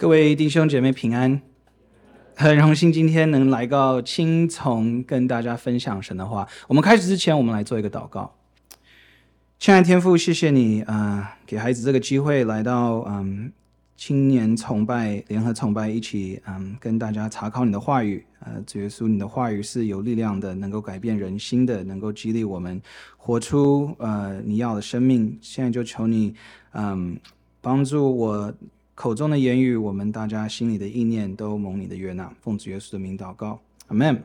各位弟兄姐妹平安，很荣幸今天能来到青从跟大家分享神的话。我们开始之前，我们来做一个祷告。亲爱的天父，谢谢你啊、给孩子这个机会来到嗯青年崇拜联合崇拜，一起嗯跟大家查考你的话语。呃，主耶稣，你的话语是有力量的，能够改变人心的，能够激励我们活出呃你要的生命。现在就求你嗯帮助我。口中的言语，我们大家心里的意念，都蒙你的悦纳。奉主耶稣的名祷告，阿门。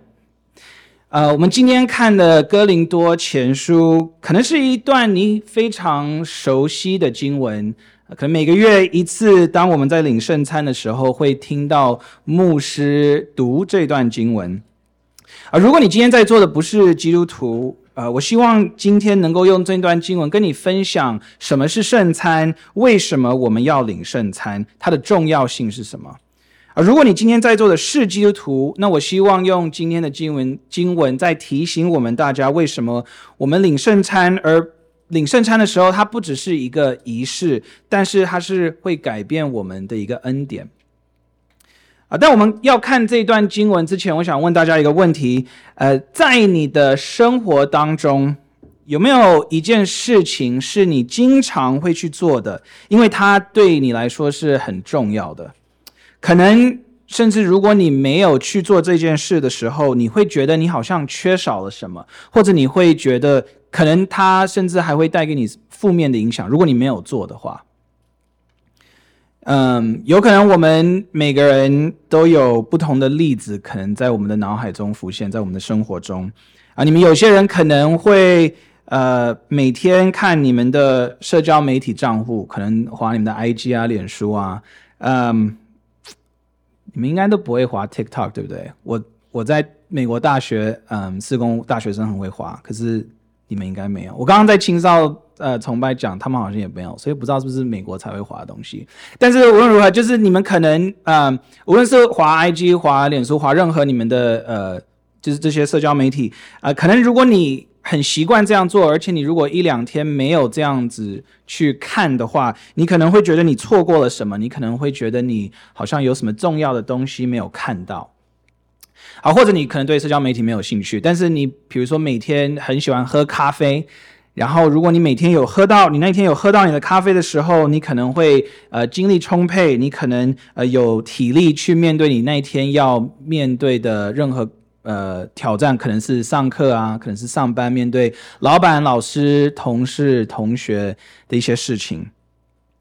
呃，我们今天看的哥林多前书，可能是一段你非常熟悉的经文。可能每个月一次，当我们在领圣餐的时候，会听到牧师读这段经文。啊，如果你今天在座的不是基督徒，呃，我希望今天能够用这段经文跟你分享什么是圣餐，为什么我们要领圣餐，它的重要性是什么？啊、如果你今天在座的是基督徒，那我希望用今天的经文经文再提醒我们大家，为什么我们领圣餐，而领圣餐的时候，它不只是一个仪式，但是它是会改变我们的一个恩典。但我们要看这段经文之前，我想问大家一个问题：呃，在你的生活当中，有没有一件事情是你经常会去做的？因为它对你来说是很重要的。可能甚至如果你没有去做这件事的时候，你会觉得你好像缺少了什么，或者你会觉得可能它甚至还会带给你负面的影响。如果你没有做的话。嗯，有可能我们每个人都有不同的例子，可能在我们的脑海中浮现，在我们的生活中啊。你们有些人可能会呃每天看你们的社交媒体账户，可能划你们的 IG 啊、脸书啊。嗯，你们应该都不会滑 TikTok，对不对？我我在美国大学，嗯，四工大学生很会滑，可是你们应该没有。我刚刚在青少。呃，崇拜讲他们好像也没有，所以不知道是不是美国才会滑的东西。但是无论如何，就是你们可能呃，无论是滑 IG、滑脸书、滑任何你们的呃，就是这些社交媒体啊、可能如果你很习惯这样做，而且你如果一两天没有这样子去看的话，你可能会觉得你错过了什么，你可能会觉得你好像有什么重要的东西没有看到。啊，或者你可能对社交媒体没有兴趣，但是你比如说每天很喜欢喝咖啡。然后，如果你每天有喝到，你那天有喝到你的咖啡的时候，你可能会呃精力充沛，你可能呃有体力去面对你那一天要面对的任何呃挑战，可能是上课啊，可能是上班，面对老板、老师、同事、同学的一些事情。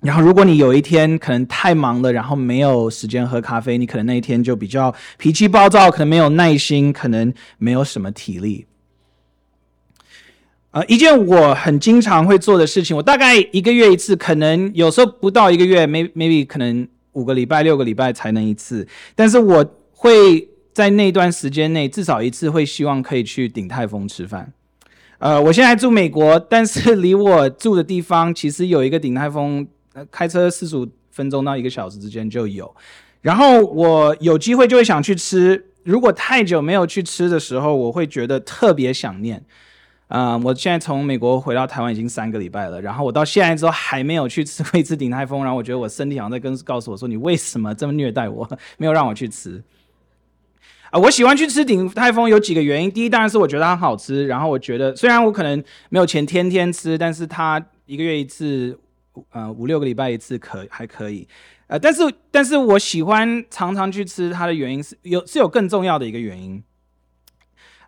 然后，如果你有一天可能太忙了，然后没有时间喝咖啡，你可能那一天就比较脾气暴躁，可能没有耐心，可能没有什么体力。呃，一件我很经常会做的事情，我大概一个月一次，可能有时候不到一个月，maybe maybe 可能五个礼拜、六个礼拜才能一次。但是我会在那段时间内至少一次，会希望可以去鼎泰丰吃饭。呃，我现在住美国，但是离我住的地方其实有一个鼎泰丰，呃，开车四十五分钟到一个小时之间就有。然后我有机会就会想去吃，如果太久没有去吃的时候，我会觉得特别想念。嗯，我现在从美国回到台湾已经三个礼拜了，然后我到现在之后还没有去吃过一次鼎泰丰，然后我觉得我身体好像在跟告诉我说，你为什么这么虐待我，没有让我去吃。啊，我喜欢去吃鼎泰丰有几个原因，第一当然是我觉得它好吃，然后我觉得虽然我可能没有钱天天吃，但是它一个月一次，呃五六个礼拜一次可还可以，呃，但是但是我喜欢常常去吃它的原因是有是有更重要的一个原因，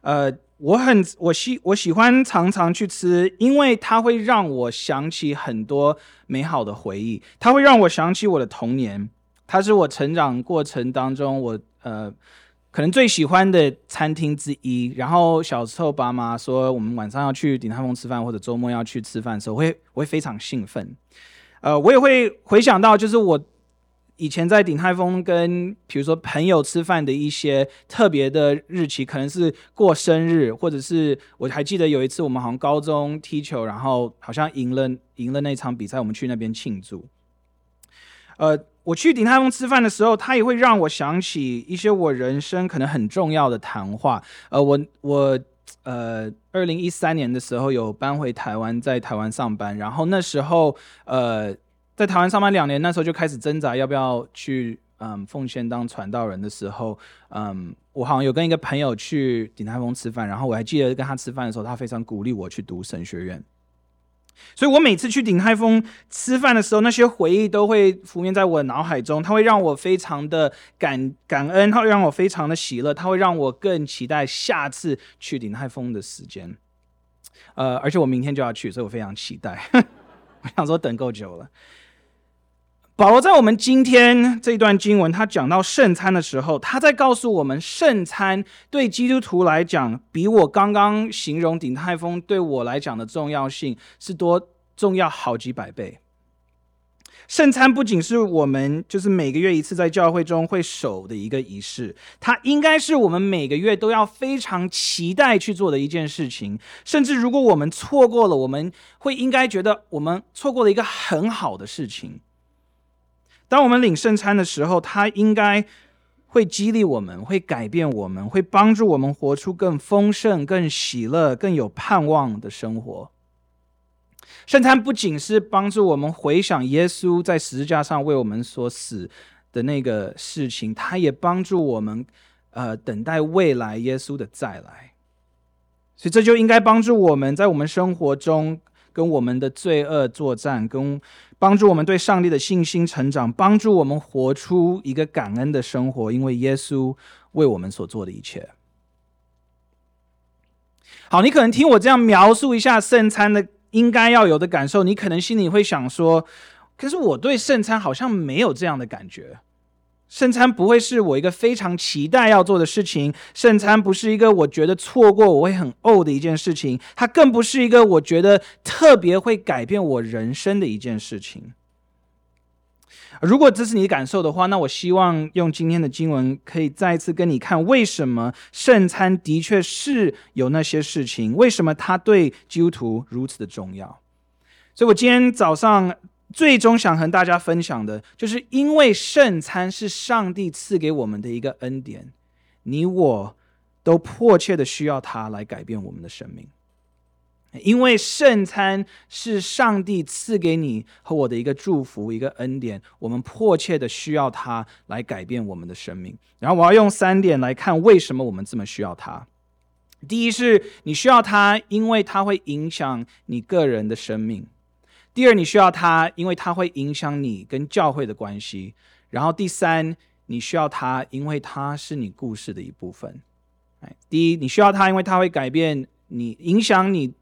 呃。我很我喜我喜欢常常去吃，因为它会让我想起很多美好的回忆，它会让我想起我的童年，它是我成长过程当中我呃可能最喜欢的餐厅之一。然后小时候爸妈说我们晚上要去鼎泰丰吃饭，或者周末要去吃饭的时候，我会我会非常兴奋。呃，我也会回想到就是我。以前在鼎泰丰跟比如说朋友吃饭的一些特别的日期，可能是过生日，或者是我还记得有一次我们好像高中踢球，然后好像赢了赢了那场比赛，我们去那边庆祝。呃，我去鼎泰丰吃饭的时候，他也会让我想起一些我人生可能很重要的谈话。呃，我我呃，二零一三年的时候有搬回台湾，在台湾上班，然后那时候呃。在台湾上班两年，那时候就开始挣扎要不要去嗯奉献当传道人的时候，嗯，我好像有跟一个朋友去鼎泰丰吃饭，然后我还记得跟他吃饭的时候，他非常鼓励我去读神学院。所以我每次去鼎泰丰吃饭的时候，那些回忆都会浮现在我的脑海中，它会让我非常的感感恩，它会让我非常的喜乐，它会让我更期待下次去鼎泰丰的时间。呃，而且我明天就要去，所以我非常期待。我想说，等够久了。保罗在我们今天这一段经文，他讲到圣餐的时候，他在告诉我们，圣餐对基督徒来讲，比我刚刚形容鼎泰丰对我来讲的重要性是多重要好几百倍。圣餐不仅是我们就是每个月一次在教会中会守的一个仪式，它应该是我们每个月都要非常期待去做的一件事情。甚至如果我们错过了，我们会应该觉得我们错过了一个很好的事情。当我们领圣餐的时候，它应该会激励我们，会改变我们，会帮助我们活出更丰盛、更喜乐、更有盼望的生活。圣餐不仅是帮助我们回想耶稣在十字架上为我们所死的那个事情，它也帮助我们，呃，等待未来耶稣的再来。所以这就应该帮助我们在我们生活中跟我们的罪恶作战，跟帮助我们对上帝的信心成长，帮助我们活出一个感恩的生活，因为耶稣为我们所做的一切。好，你可能听我这样描述一下圣餐的应该要有的感受，你可能心里会想说：“可是我对圣餐好像没有这样的感觉。”圣餐不会是我一个非常期待要做的事情，圣餐不是一个我觉得错过我会很呕的一件事情，它更不是一个我觉得特别会改变我人生的一件事情。如果这是你的感受的话，那我希望用今天的经文可以再一次跟你看，为什么圣餐的确是有那些事情，为什么它对基督徒如此的重要。所以我今天早上。最终想和大家分享的，就是因为圣餐是上帝赐给我们的一个恩典，你我都迫切的需要它来改变我们的生命。因为圣餐是上帝赐给你和我的一个祝福，一个恩典，我们迫切的需要它来改变我们的生命。然后我要用三点来看为什么我们这么需要它。第一是你需要它，因为它会影响你个人的生命。第二，你需要他，因为他会影响你跟教会的关系。然后第三，你需要他，因为他是你故事的一部分。第一，你需要他，因为他会改变你，影响你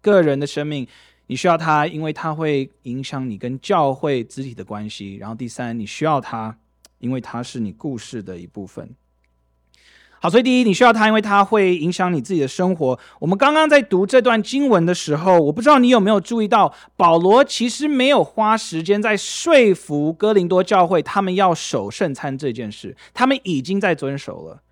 个人的生命。你需要他，因为他会影响你跟教会肢体的关系。然后第三，你需要他，因为他是你故事的一部分。好，所以第一，你需要它，因为它会影响你自己的生活。我们刚刚在读这段经文的时候，我不知道你有没有注意到，保罗其实没有花时间在说服哥林多教会他们要守圣餐这件事，他们已经在遵守了。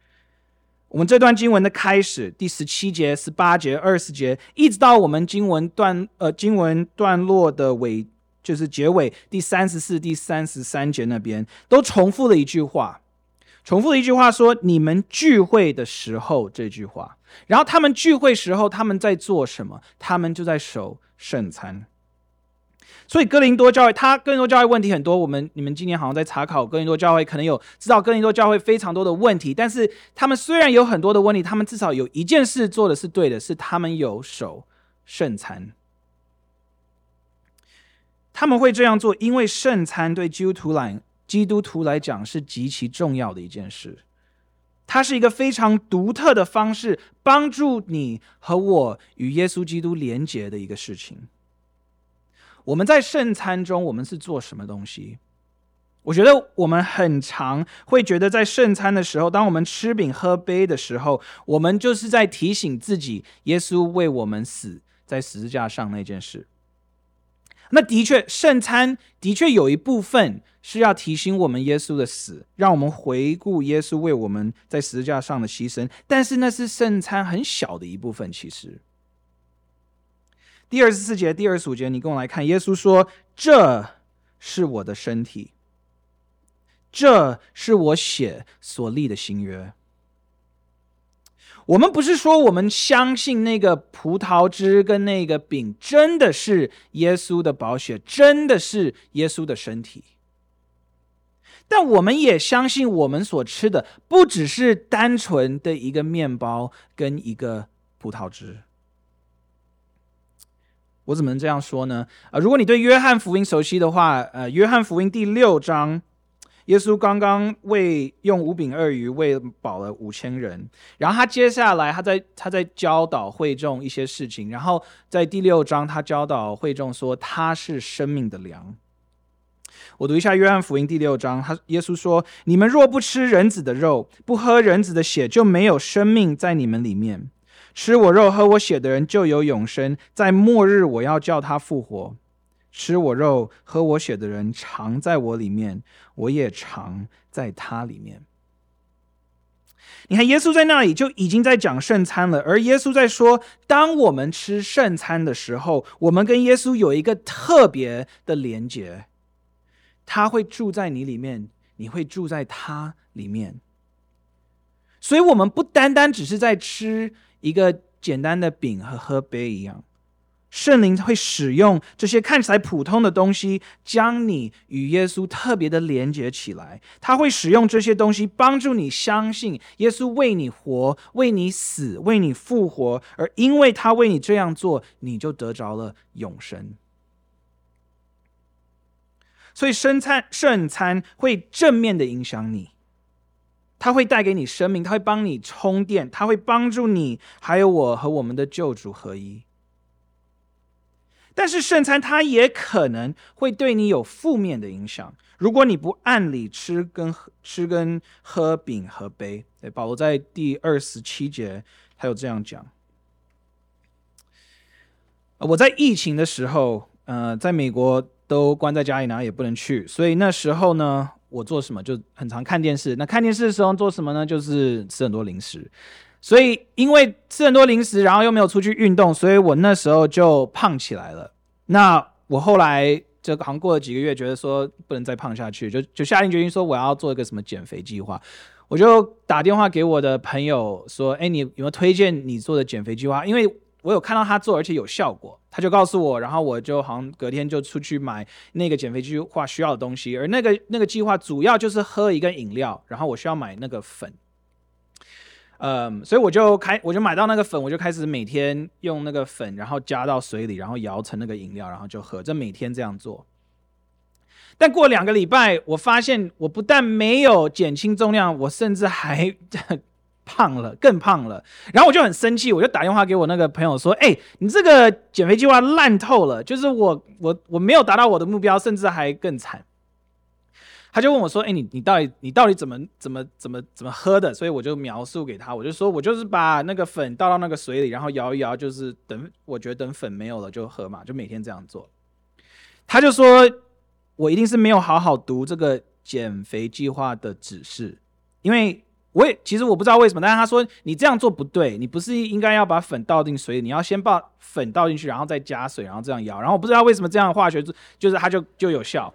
我们这段经文的开始，第十七节、十八节、二十节，一直到我们经文段呃经文段落的尾，就是结尾第三十四、第三十三节那边，都重复了一句话。重复的一句话说：“你们聚会的时候。”这句话，然后他们聚会时候，他们在做什么？他们就在守圣餐。所以哥林多教会，他哥林多教会问题很多。我们你们今年好像在查考哥林多教会，可能有知道哥林多教会非常多的问题。但是他们虽然有很多的问题，他们至少有一件事做的是对的，是他们有守圣餐。他们会这样做，因为圣餐对基督徒来基督徒来讲是极其重要的一件事，它是一个非常独特的方式，帮助你和我与耶稣基督连结的一个事情。我们在圣餐中，我们是做什么东西？我觉得我们很常会觉得，在圣餐的时候，当我们吃饼喝杯的时候，我们就是在提醒自己，耶稣为我们死在十字架上那件事。那的确，圣餐的确有一部分是要提醒我们耶稣的死，让我们回顾耶稣为我们在十字架上的牺牲。但是那是圣餐很小的一部分。其实，第二十四节、第二十五节，你跟我来看，耶稣说：“这是我的身体，这是我血所立的新约。”我们不是说我们相信那个葡萄汁跟那个饼真的是耶稣的宝血，真的是耶稣的身体。但我们也相信，我们所吃的不只是单纯的一个面包跟一个葡萄汁。我怎么能这样说呢？呃，如果你对约翰福音熟悉的话，呃，约翰福音第六章，耶稣刚刚为用五饼二鱼喂饱了五千人，然后他接下来他在他在教导会众一些事情，然后在第六章他教导会众说他是生命的粮。我读一下约翰福音第六章，他耶稣说：“你们若不吃人子的肉，不喝人子的血，就没有生命在你们里面。吃我肉、喝我血的人就有永生，在末日我要叫他复活。吃我肉、喝我血的人常在我里面，我也常在他里面。”你看，耶稣在那里就已经在讲圣餐了，而耶稣在说，当我们吃圣餐的时候，我们跟耶稣有一个特别的连结。他会住在你里面，你会住在他里面。所以，我们不单单只是在吃一个简单的饼和喝杯一样，圣灵会使用这些看起来普通的东西，将你与耶稣特别的连接起来。他会使用这些东西帮助你相信耶稣为你活、为你死、为你复活，而因为他为你这样做，你就得着了永生。所以圣餐圣餐会正面的影响你，它会带给你生命，它会帮你充电，它会帮助你，还有我和我们的救主合一。但是圣餐它也可能会对你有负面的影响，如果你不按理吃跟喝吃跟喝饼和杯。对，保罗在第二十七节他有这样讲。我在疫情的时候，呃，在美国。都关在家里，哪也不能去，所以那时候呢，我做什么就很常看电视。那看电视的时候做什么呢？就是吃很多零食。所以因为吃很多零食，然后又没有出去运动，所以我那时候就胖起来了。那我后来这个好像过了几个月，觉得说不能再胖下去，就就下定决心说我要做一个什么减肥计划。我就打电话给我的朋友说：“哎，你有没有推荐你做的减肥计划？因为我有看到他做，而且有效果。”他就告诉我，然后我就好像隔天就出去买那个减肥计划需要的东西，而那个那个计划主要就是喝一个饮料，然后我需要买那个粉，嗯，所以我就开我就买到那个粉，我就开始每天用那个粉，然后加到水里，然后摇成那个饮料，然后就喝，这每天这样做。但过两个礼拜，我发现我不但没有减轻重量，我甚至还。胖了，更胖了，然后我就很生气，我就打电话给我那个朋友说：“哎，你这个减肥计划烂透了，就是我我我没有达到我的目标，甚至还更惨。”他就问我说：“哎，你你到底你到底怎么怎么怎么怎么喝的？”所以我就描述给他，我就说我就是把那个粉倒到那个水里，然后摇一摇，就是等我觉得等粉没有了就喝嘛，就每天这样做。他就说我一定是没有好好读这个减肥计划的指示，因为。我也其实我不知道为什么，但是他说你这样做不对，你不是应该要把粉倒进水里，你要先把粉倒进去，然后再加水，然后这样摇。然后我不知道为什么这样化学就是它就就有效。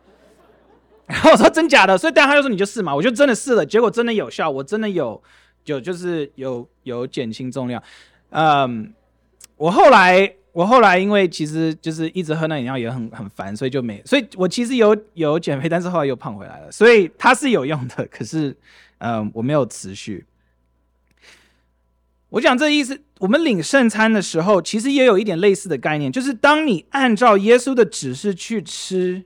然后我说真假的，所以但他就说你就试嘛，我就真的试了，结果真的有效，我真的有就就是有有减轻重量。嗯，我后来我后来因为其实就是一直喝那饮料也很很烦，所以就没，所以我其实有有减肥，但是后来又胖回来了，所以它是有用的，可是。嗯，我没有持续。我讲这意思，我们领圣餐的时候，其实也有一点类似的概念，就是当你按照耶稣的指示去吃，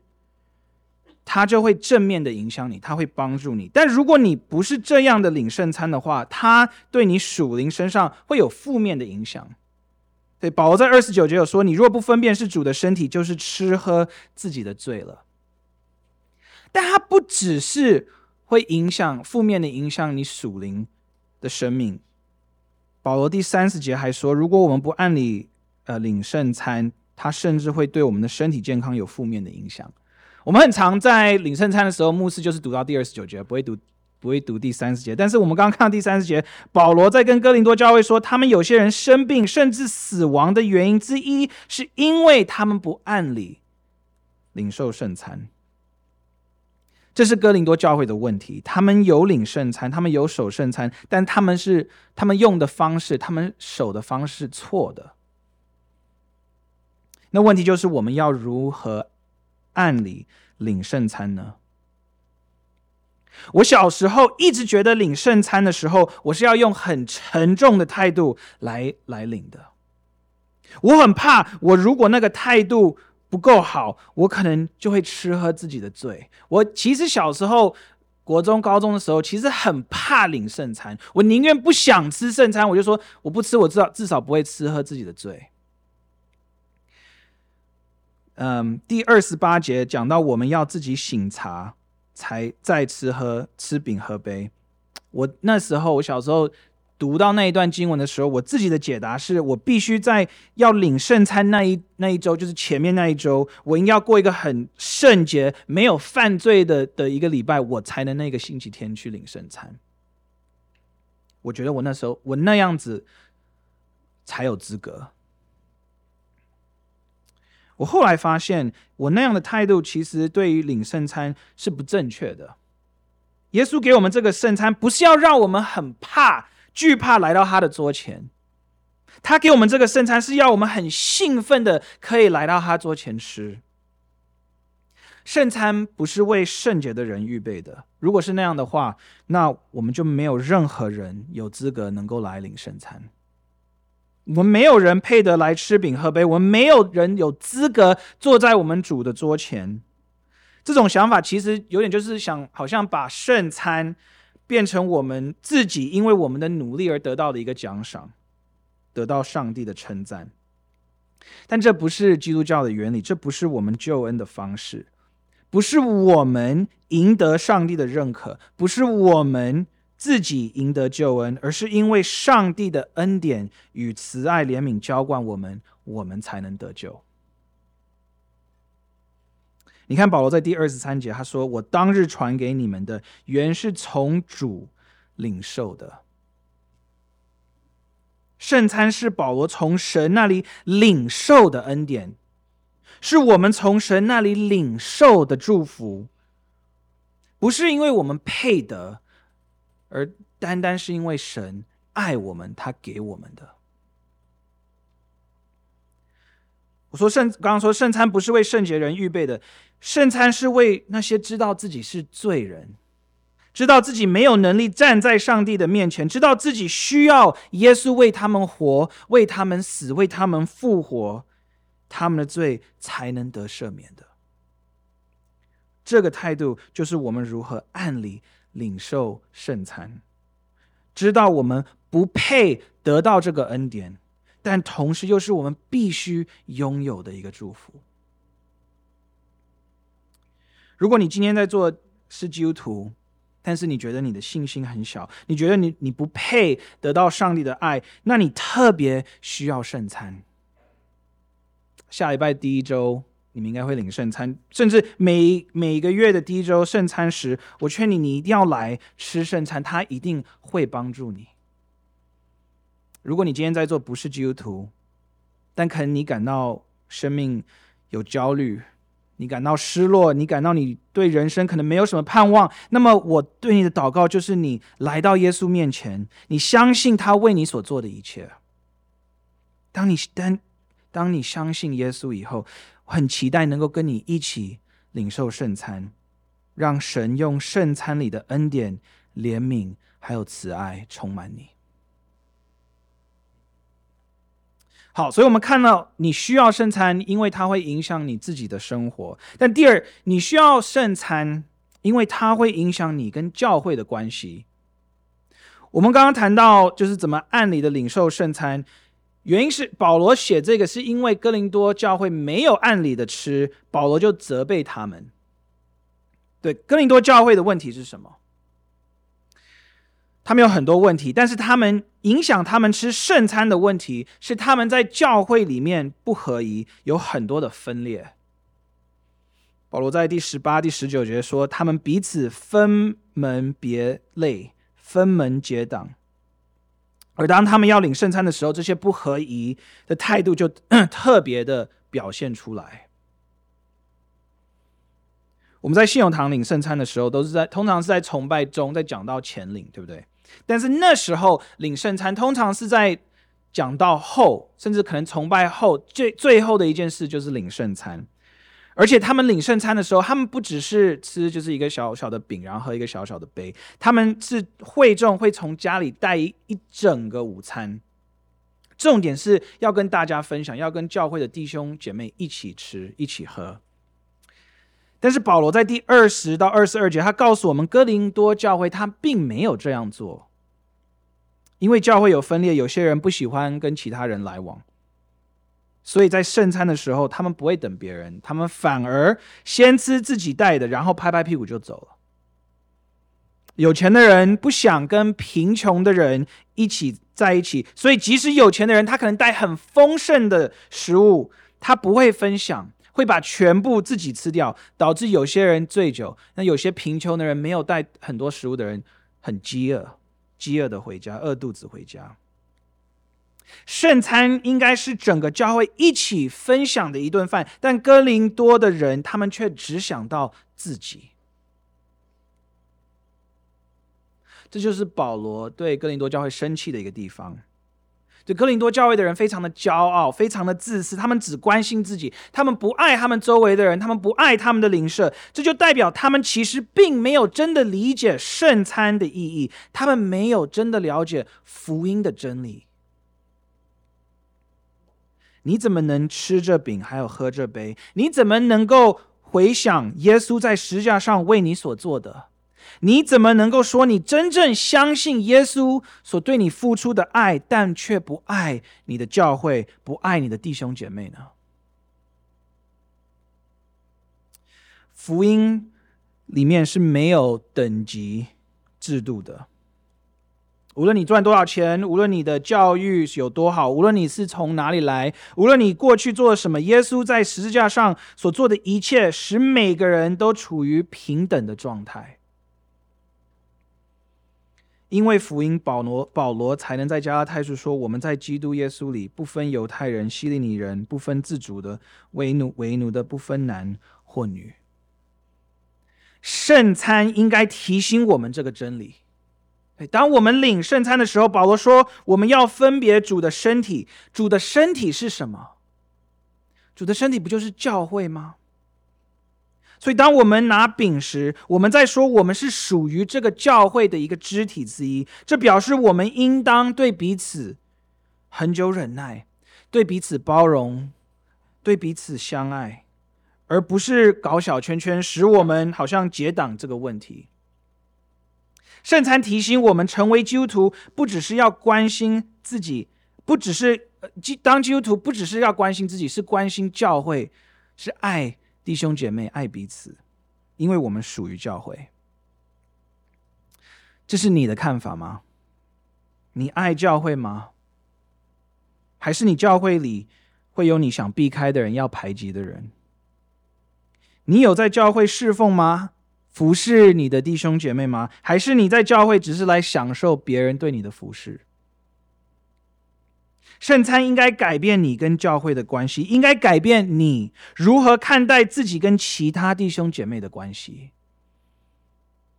它就会正面的影响你，它会帮助你。但如果你不是这样的领圣餐的话，它对你属灵身上会有负面的影响。对，保罗在二十九节有说：“你若不分辨是主的身体，就是吃喝自己的罪了。”但它不只是。会影响负面的影响你属灵的生命。保罗第三十节还说，如果我们不按理呃领圣餐，它甚至会对我们的身体健康有负面的影响。我们很常在领圣餐的时候，牧师就是读到第二十九节，不会读不会读第三十节。但是我们刚刚看到第三十节，保罗在跟哥林多教会说，他们有些人生病甚至死亡的原因之一，是因为他们不按理领受圣餐。这是哥林多教会的问题，他们有领圣餐，他们有守圣餐，但他们是他们用的方式，他们守的方式错的。那问题就是我们要如何按理领圣餐呢？我小时候一直觉得领圣餐的时候，我是要用很沉重的态度来来领的。我很怕，我如果那个态度不够好，我可能就会吃喝自己的罪。我其实小时候，国中、高中的时候，其实很怕领圣餐，我宁愿不想吃圣餐，我就说我不吃，我至少至少不会吃喝自己的罪。嗯，第二十八节讲到我们要自己醒茶，才再吃喝吃饼喝杯。我那时候，我小时候读到那一段经文的时候，我自己的解答是我必须在要领圣餐那一那一周，就是前面那一周，我应该要过一个很圣洁、没有犯罪的的一个礼拜，我才能那个星期天去领圣餐。我觉得我那时候我那样子才有资格。我后来发现，我那样的态度其实对于领圣餐是不正确的。耶稣给我们这个圣餐，不是要让我们很怕、惧怕来到他的桌前。他给我们这个圣餐，是要我们很兴奋的可以来到他桌前吃。圣餐不是为圣洁的人预备的。如果是那样的话，那我们就没有任何人有资格能够来领圣餐。我们没有人配得来吃饼喝杯，我们没有人有资格坐在我们主的桌前。这种想法其实有点就是想，好像把圣餐变成我们自己因为我们的努力而得到的一个奖赏，得到上帝的称赞。但这不是基督教的原理，这不是我们救恩的方式，不是我们赢得上帝的认可，不是我们。自己赢得救恩，而是因为上帝的恩典与慈爱怜悯浇灌我们，我们才能得救。你看保罗在第二十三节，他说：“我当日传给你们的，原是从主领受的。圣餐是保罗从神那里领受的恩典，是我们从神那里领受的祝福，不是因为我们配得。”而单单是因为神爱我们，他给我们的。我说圣，刚刚说圣餐不是为圣洁人预备的，圣餐是为那些知道自己是罪人，知道自己没有能力站在上帝的面前，知道自己需要耶稣为他们活，为他们死，为他们复活，他们的罪才能得赦免的。这个态度就是我们如何按理。领受圣餐，知道我们不配得到这个恩典，但同时又是我们必须拥有的一个祝福。如果你今天在做是基督徒，但是你觉得你的信心很小，你觉得你你不配得到上帝的爱，那你特别需要圣餐。下礼拜第一周。你们应该会领圣餐，甚至每每个月的第一周圣餐时，我劝你，你一定要来吃圣餐，它一定会帮助你。如果你今天在座不是基督徒，但可能你感到生命有焦虑，你感到失落，你感到你对人生可能没有什么盼望，那么我对你的祷告就是，你来到耶稣面前，你相信他为你所做的一切。当你当当你相信耶稣以后。我很期待能够跟你一起领受圣餐，让神用圣餐里的恩典、怜悯还有慈爱充满你。好，所以我们看到你需要圣餐，因为它会影响你自己的生活。但第二，你需要圣餐，因为它会影响你跟教会的关系。我们刚刚谈到，就是怎么按理的领受圣餐。原因是保罗写这个，是因为哥林多教会没有按理的吃，保罗就责备他们。对，哥林多教会的问题是什么？他们有很多问题，但是他们影响他们吃圣餐的问题是他们在教会里面不合宜，有很多的分裂。保罗在第十八、第十九节说，他们彼此分门别类，分门结党。而当他们要领圣餐的时候，这些不合宜的态度就 特别的表现出来。我们在信友堂领圣餐的时候，都是在通常是在崇拜中，在讲到前领，对不对？但是那时候领圣餐，通常是在讲到后，甚至可能崇拜后最最后的一件事就是领圣餐。而且他们领圣餐的时候，他们不只是吃就是一个小小的饼，然后喝一个小小的杯，他们是会众会从家里带一整个午餐。重点是要跟大家分享，要跟教会的弟兄姐妹一起吃，一起喝。但是保罗在第二十到二十二节，他告诉我们，哥林多教会他并没有这样做，因为教会有分裂，有些人不喜欢跟其他人来往，所以在圣餐的时候，他们不会等别人，他们反而先吃自己带的，然后拍拍屁股就走了。有钱的人不想跟贫穷的人一起在一起，所以即使有钱的人，他可能带很丰盛的食物，他不会分享。会把全部自己吃掉，导致有些人醉酒。那有些贫穷的人没有带很多食物的人，很饥饿，饥饿的回家，饿肚子回家。圣餐应该是整个教会一起分享的一顿饭，但哥林多的人他们却只想到自己。这就是保罗对哥林多教会生气的一个地方。对哥林多教会的人非常的骄傲，非常的自私，他们只关心自己，他们不爱他们周围的人，他们不爱他们的邻舍，这就代表他们其实并没有真的理解圣餐的意义，他们没有真的了解福音的真理。你怎么能吃这饼，还有喝这杯？你怎么能够回想耶稣在十字架上为你所做的？你怎么能够说你真正相信耶稣所对你付出的爱，但却不爱你的教会，不爱你的弟兄姐妹呢？福音里面是没有等级制度的。无论你赚多少钱，无论你的教育有多好，无论你是从哪里来，无论你过去做了什么，耶稣在十字架上所做的一切，使每个人都处于平等的状态。因为福音，保罗保罗才能在加拉太书说：“我们在基督耶稣里，不分犹太人、希利尼人，不分自主的、为奴为奴的，不分男或女。”圣餐应该提醒我们这个真理。当我们领圣餐的时候，保罗说：“我们要分别主的身体。主的身体是什么？主的身体不就是教会吗？”所以，当我们拿饼时，我们在说我们是属于这个教会的一个肢体之一。这表示我们应当对彼此恒久忍耐，对彼此包容，对彼此相爱，而不是搞小圈圈，使我们好像结党这个问题。圣餐提醒我们，成为基督徒不只是要关心自己，不只是当基督徒不只是要关心自己，是关心教会，是爱。弟兄姐妹爱彼此，因为我们属于教会。这是你的看法吗？你爱教会吗？还是你教会里会有你想避开的人，要排挤的人？你有在教会侍奉吗？服侍你的弟兄姐妹吗？还是你在教会只是来享受别人对你的服侍？圣餐应该改变你跟教会的关系，应该改变你如何看待自己跟其他弟兄姐妹的关系。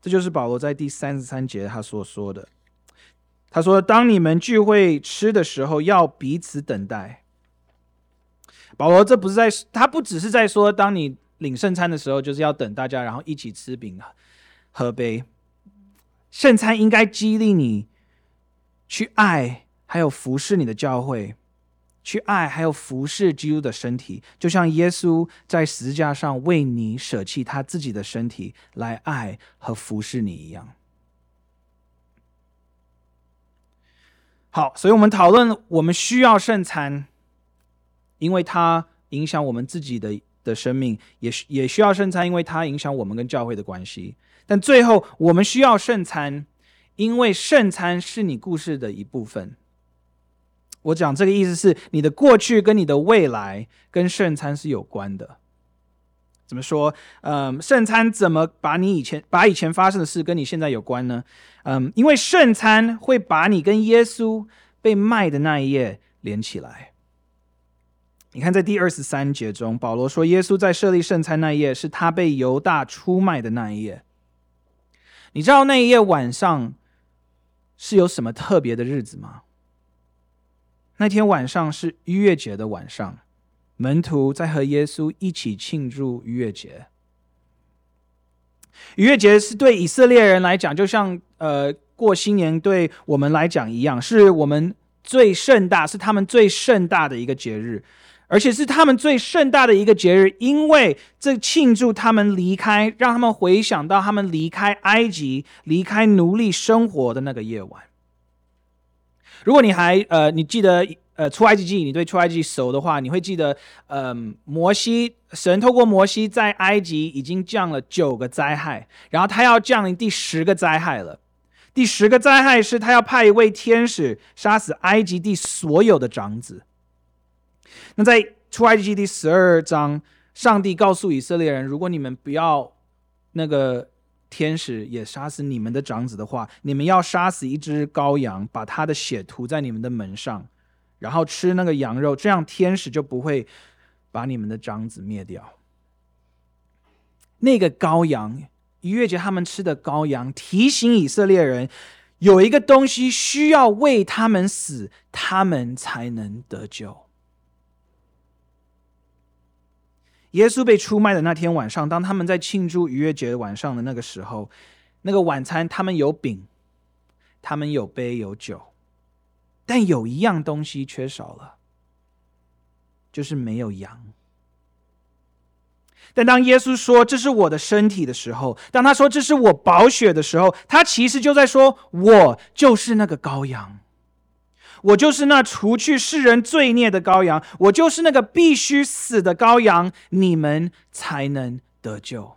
这就是保罗在第三十三节他所说的。他说：“当你们聚会吃的时候，要彼此等待。”保罗这不是在，他不只是在说，当你领圣餐的时候，就是要等大家，然后一起吃饼、喝杯。圣餐应该激励你去爱。还有服侍你的教会，去爱，还有服侍基督的身体，就像耶稣在十字架上为你舍弃他自己的身体来爱和服侍你一样。好，所以我们讨论，我们需要圣餐，因为它影响我们自己的的生命，也也需要圣餐，因为它影响我们跟教会的关系。但最后，我们需要圣餐，因为圣餐是你故事的一部分。我讲这个意思是，你的过去跟你的未来跟圣餐是有关的。怎么说？嗯，圣餐怎么把你以前把以前发生的事跟你现在有关呢？嗯，因为圣餐会把你跟耶稣被卖的那一页连起来。你看，在第二十三节中，保罗说，耶稣在设立圣餐那夜是他被犹大出卖的那一夜。你知道那一夜晚上是有什么特别的日子吗？那天晚上是逾越节的晚上，门徒在和耶稣一起庆祝逾越节。逾越节是对以色列人来讲，就像呃过新年对我们来讲一样，是我们最盛大，是他们最盛大的一个节日，而且是他们最盛大的一个节日，因为这庆祝他们离开，让他们回想到他们离开埃及、离开奴隶生活的那个夜晚。如果你还呃，你记得呃出埃及记，你对出埃及记熟的话，你会记得，嗯、摩西神透过摩西在埃及已经降了九个灾害，然后他要降临第十个灾害了。第十个灾害是他要派一位天使杀死埃及地所有的长子。那在出埃及记第十二章，上帝告诉以色列人，如果你们不要那个。天使也杀死你们的长子的话，你们要杀死一只羔羊，把他的血涂在你们的门上，然后吃那个羊肉，这样天使就不会把你们的长子灭掉。那个羔羊，逾越节他们吃的羔羊，提醒以色列人，有一个东西需要为他们死，他们才能得救。耶稣被出卖的那天晚上，当他们在庆祝逾越节晚上的那个时候，那个晚餐他们有饼，他们有杯有酒，但有一样东西缺少了，就是没有羊。但当耶稣说这是我的身体的时候，当他说这是我宝血的时候，他其实就在说，我就是那个羔羊。我就是那除去世人罪孽的羔羊，我就是那个必须死的羔羊，你们才能得救。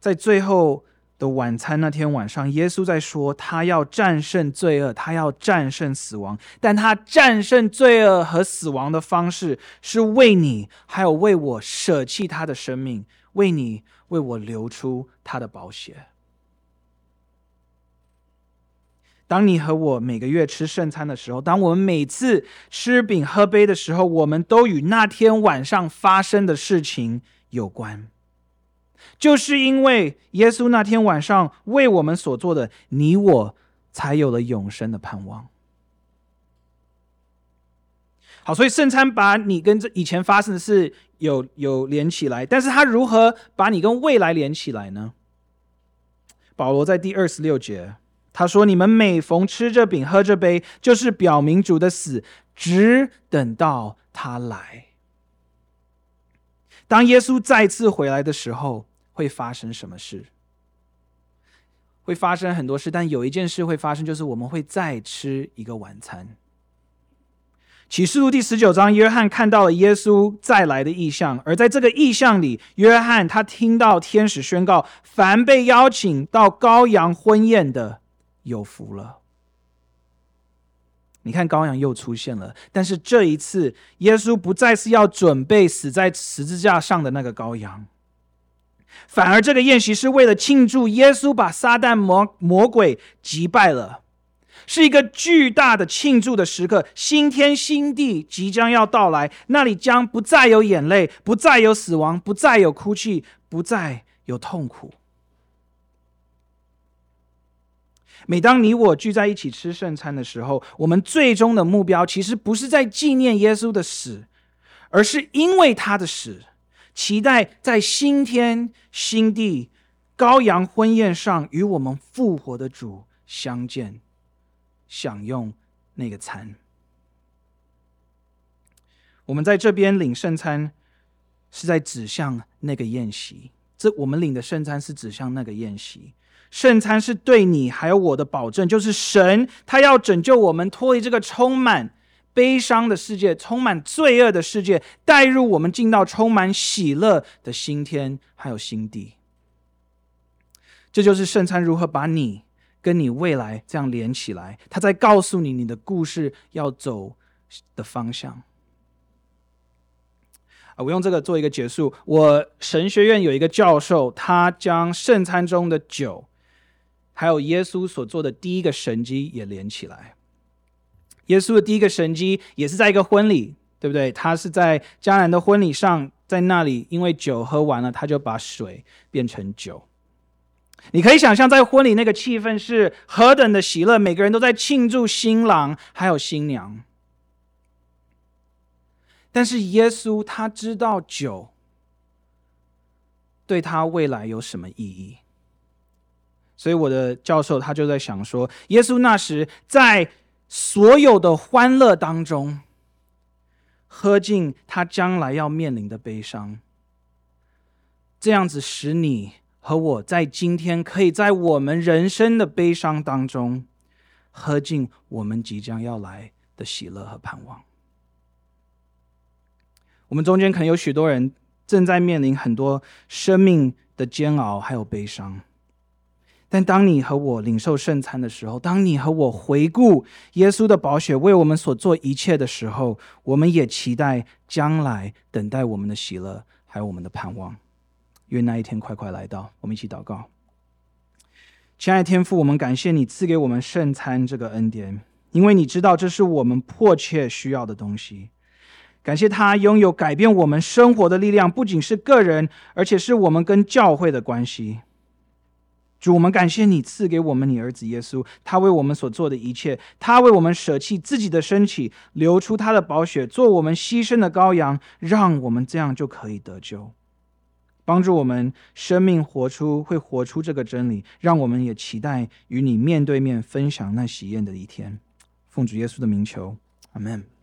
在最后的晚餐那天晚上，耶稣在说，他要战胜罪恶，他要战胜死亡，但他战胜罪恶和死亡的方式是为你，还有为我舍弃他的生命，为你，为我流出他的宝血。当你和我每个月吃圣餐的时候，当我们每次吃饼喝杯的时候，我们都与那天晚上发生的事情有关。就是因为耶稣那天晚上为我们所做的，你我才有了永生的盼望。好，所以圣餐把你跟这以前发生的事有有连起来，但是他如何把你跟未来连起来呢？保罗在第二十六节。他说：“你们每逢吃这饼、喝这杯，就是表明主的死，只等到他来。当耶稣再次回来的时候，会发生什么事？会发生很多事，但有一件事会发生，就是我们会再吃一个晚餐。启示录第十九章，约翰看到了耶稣再来的意象，而在这个意象里，约翰他听到天使宣告：凡被邀请到羔羊婚宴的。”有福了！你看，羔羊又出现了，但是这一次，耶稣不再是要准备死在十字架上的那个羔羊，反而这个宴席是为了庆祝耶稣把撒旦魔魔鬼击败了，是一个巨大的庆祝的时刻。新天新地即将要到来，那里将不再有眼泪，不再有死亡，不再有哭泣，不再有痛苦。每当你我聚在一起吃圣餐的时候，我们最终的目标其实不是在纪念耶稣的死，而是因为他的死，期待在新天新地羔羊婚宴上与我们复活的主相见，享用那个餐。我们在这边领圣餐，是在指向那个宴席。这我们领的圣餐是指向那个宴席。圣餐是对你还有我的保证，就是神他要拯救我们脱离这个充满悲伤的世界、充满罪恶的世界，带入我们进到充满喜乐的新天还有新地。这就是圣餐如何把你跟你未来这样连起来，他在告诉你你的故事要走的方向。啊，我用这个做一个结束。我神学院有一个教授，他将圣餐中的酒。还有耶稣所做的第一个神迹也连起来。耶稣的第一个神迹也是在一个婚礼，对不对？他是在迦南的婚礼上，在那里因为酒喝完了，他就把水变成酒。你可以想象，在婚礼那个气氛是何等的喜乐，每个人都在庆祝新郎还有新娘。但是耶稣他知道酒对他未来有什么意义，所以我的教授他就在想说，耶稣那时在所有的欢乐当中，喝尽他将来要面临的悲伤，这样子使你和我在今天可以在我们人生的悲伤当中，喝尽我们即将要来的喜乐和盼望。我们中间可能有许多人正在面临很多生命的煎熬，还有悲伤。但当你和我领受圣餐的时候，当你和我回顾耶稣的宝血为我们所做一切的时候，我们也期待将来等待我们的喜乐，还有我们的盼望。愿那一天快快来到。我们一起祷告。亲爱的天父，我们感谢你赐给我们圣餐这个恩典，因为你知道这是我们迫切需要的东西。感谢他拥有改变我们生活的力量，不仅是个人，而且是我们跟教会的关系。主，我们感谢你赐给我们你儿子耶稣，他为我们所做的一切，他为我们舍弃自己的身体，流出他的宝血，做我们牺牲的羔羊，让我们这样就可以得救，帮助我们生命活出，会活出这个真理，让我们也期待与你面对面分享那喜宴的一天。奉主耶稣的名求，阿门。